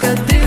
только ты.